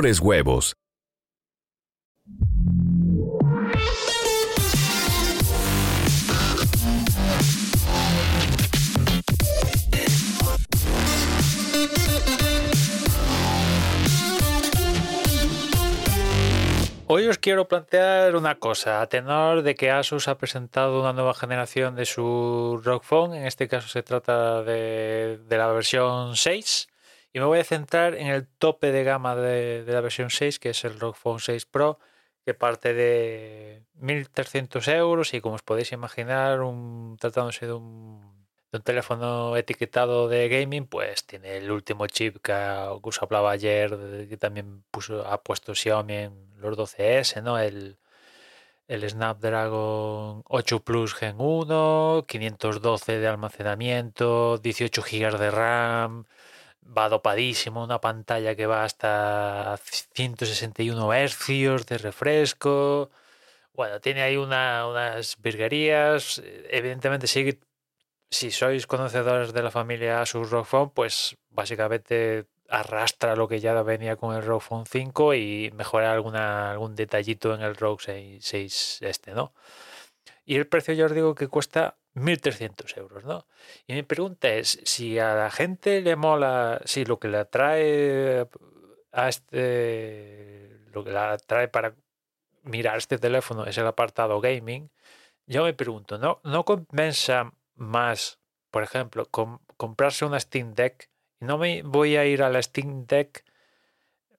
huevos. Hoy os quiero plantear una cosa, a tenor de que Asus ha presentado una nueva generación de su ROG Phone, en este caso se trata de, de la versión 6, y me voy a centrar en el tope de gama de, de la versión 6, que es el ROG Phone 6 Pro, que parte de 1.300 euros y como os podéis imaginar, un, tratándose de un, de un teléfono etiquetado de gaming, pues tiene el último chip que, os hablaba ayer, que también puso, ha puesto Xiaomi en los 12S, ¿no? El, el Snapdragon 8 Plus Gen 1, 512 de almacenamiento, 18 GB de RAM, va dopadísimo, una pantalla que va hasta 161 hercios de refresco. Bueno, tiene ahí una- unas virguerías. Evidentemente, sí, si sois conocedores de la familia Asus ROG Phone, pues básicamente arrastra lo que ya venía con el ROG Phone 5 y mejora alguna, algún detallito en el ROG 6, 6 este, ¿no? Y el precio ya os digo que cuesta 1.300 euros, ¿no? Y mi pregunta es, si a la gente le mola, si lo que le atrae a este, lo que le atrae para mirar este teléfono es el apartado gaming, yo me pregunto, ¿no, no compensa más, por ejemplo, com- comprarse una Steam Deck? No me voy a ir a la Steam Deck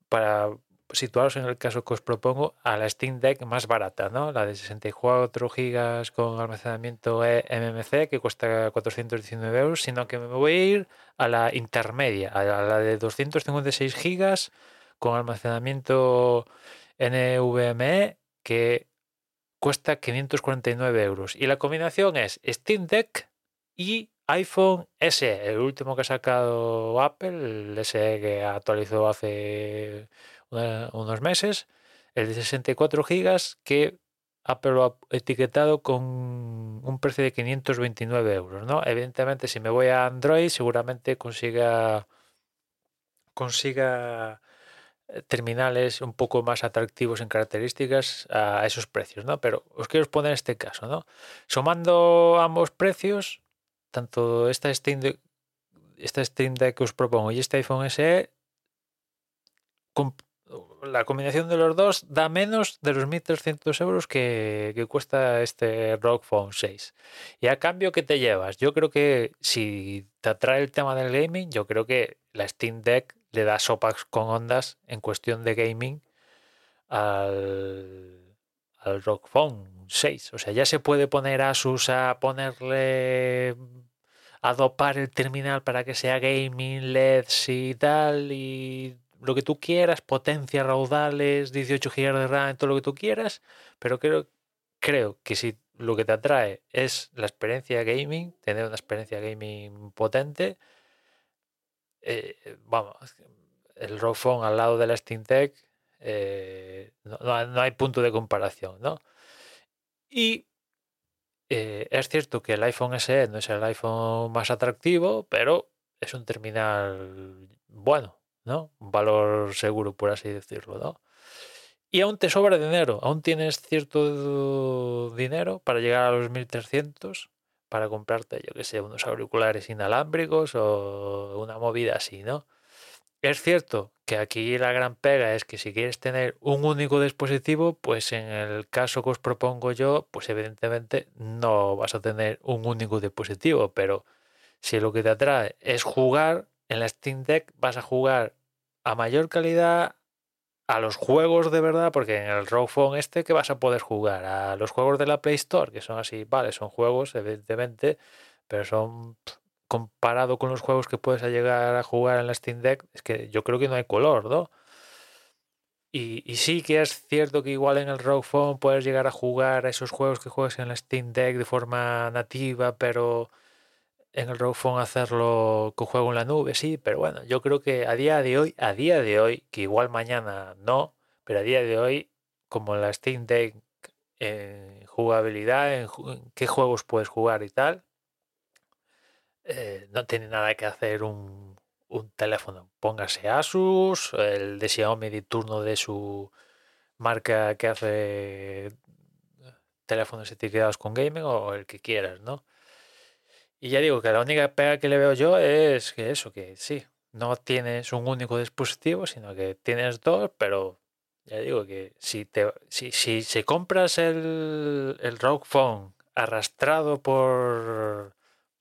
para situaros en el caso que os propongo a la Steam Deck más barata, ¿no? La de 64 GB con almacenamiento E- MMC que cuesta 419 euros, sino que me voy a ir a la intermedia, a la, de 256 GB con almacenamiento NVMe que cuesta 549 euros. Y la combinación es Steam Deck y iPhone SE, el último que ha sacado Apple, el SE que actualizó hace unos meses, el de 64 gigas que Apple lo ha etiquetado con un precio de 529 euros, ¿no? Evidentemente, si me voy a Android, seguramente consiga consiga eh, terminales un poco más atractivos en características a esos precios, ¿no? Pero os quiero poner este caso, ¿no? Sumando ambos precios, tanto esta Steam esta Steam que os propongo y este iPhone SE, la combinación de los dos da menos de los 1.300 euros que, que cuesta este ROG Phone 6. Y a cambio, ¿qué te llevas? Yo creo que si te atrae el tema del gaming, yo creo que la Steam Deck le da sopas con ondas en cuestión de gaming al, al Phone 6. O sea, ya se puede poner Asus a ponerle a dopar el terminal para que sea gaming, LEDs y tal, y lo que tú quieras, potencia, raudales, 18 GB de RAM, todo lo que tú quieras, pero creo, creo que si lo que te atrae es la experiencia gaming, tener una experiencia gaming potente, eh, vamos, el ROG Phone al lado de la Steam Deck, eh, no, no hay punto de comparación, ¿no? Y eh, es cierto que el iPhone SE no es el iPhone más atractivo, pero es un terminal bueno, ¿no? Un valor seguro, por así decirlo, ¿no? Y aún te sobra dinero, aún tienes cierto dinero para llegar a los 1300 para comprarte, yo que sé, unos auriculares inalámbricos o una movida así, ¿no? es cierto que aquí la gran pega es que si quieres tener un único dispositivo, pues en el caso que os propongo yo, pues evidentemente no vas a tener un único dispositivo, pero si lo que te atrae es jugar, en la Steam Deck vas a jugar a mayor calidad a los juegos de verdad, porque en el Rogue Phone este que vas a poder jugar a los juegos de la Play Store, que son así, vale, son juegos evidentemente, pero son comparado con los juegos que puedes llegar a jugar en la Steam Deck, es que yo creo que no hay color, ¿no? Y, sí que es cierto que igual en el Rogue Phone puedes llegar a jugar a esos juegos que juegas en la Steam Deck de forma nativa, pero en el Rogue Phone hacerlo con juego en la nube, sí, pero bueno, yo creo que a día de hoy, a día de hoy, que igual mañana no, pero a día de hoy, como la Steam Deck en jugabilidad, en, qué juegos puedes jugar y tal, eh, no tiene nada que hacer un, un, teléfono. Póngase Asus, el de Xiaomi de turno de su marca que hace teléfonos etiquetados con gaming o el que quieras, ¿no? Y ya digo que la única pega que le veo yo es que eso, que sí, no tienes un único dispositivo, sino que tienes dos, pero ya digo que si te si, si, compras el, el Rogue Phone arrastrado por,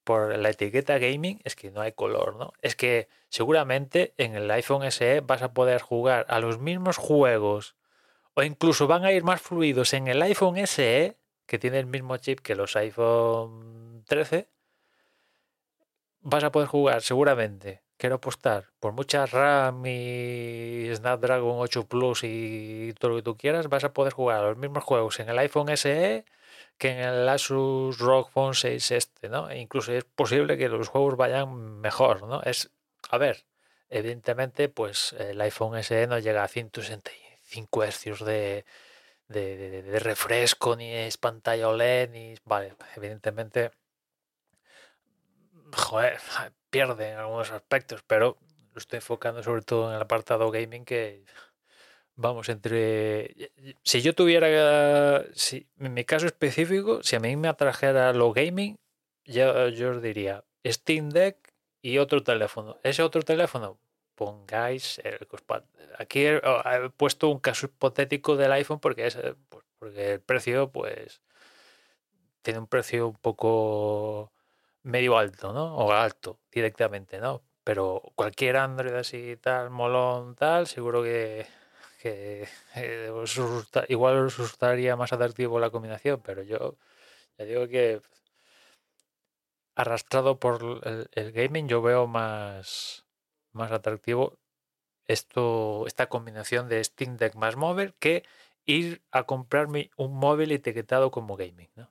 por la etiqueta gaming, es que no hay color, ¿no? Es que seguramente en el iPhone SE vas a poder jugar a los mismos juegos o incluso van a ir más fluidos en el iPhone SE, que tiene el mismo chip que los iPhone 13 vas a poder jugar seguramente, quiero apostar, por mucha RAM y Snapdragon 8 Plus y todo lo que tú quieras, vas a poder jugar los mismos juegos en el iPhone SE que en el Asus ROG Phone 6 este, ¿no? E incluso es posible que los juegos vayan mejor, ¿no? Es, a ver, evidentemente, pues el iPhone SE no llega a 165 Hz de, de, de, de refresco, ni es pantalla OLED, ni... Vale, evidentemente joder, pierde en algunos aspectos, pero lo estoy enfocando sobre todo en el apartado gaming que vamos entre si yo tuviera si en mi caso específico si a mí me atrajera lo gaming yo, yo os diría Steam Deck y otro teléfono. Ese otro teléfono pongáis el aquí he, puesto un caso hipotético del iPhone porque es pues, porque el precio pues tiene un precio un poco medio alto, ¿no? O alto directamente, ¿no? Pero cualquier Android así tal, molón tal, seguro que, eh, igual os resultaría más atractivo la combinación, pero yo ya digo que arrastrado por el, gaming yo veo más, más atractivo esto, esta combinación de Steam Deck más móvil que ir a comprarme un móvil etiquetado como gaming, ¿no?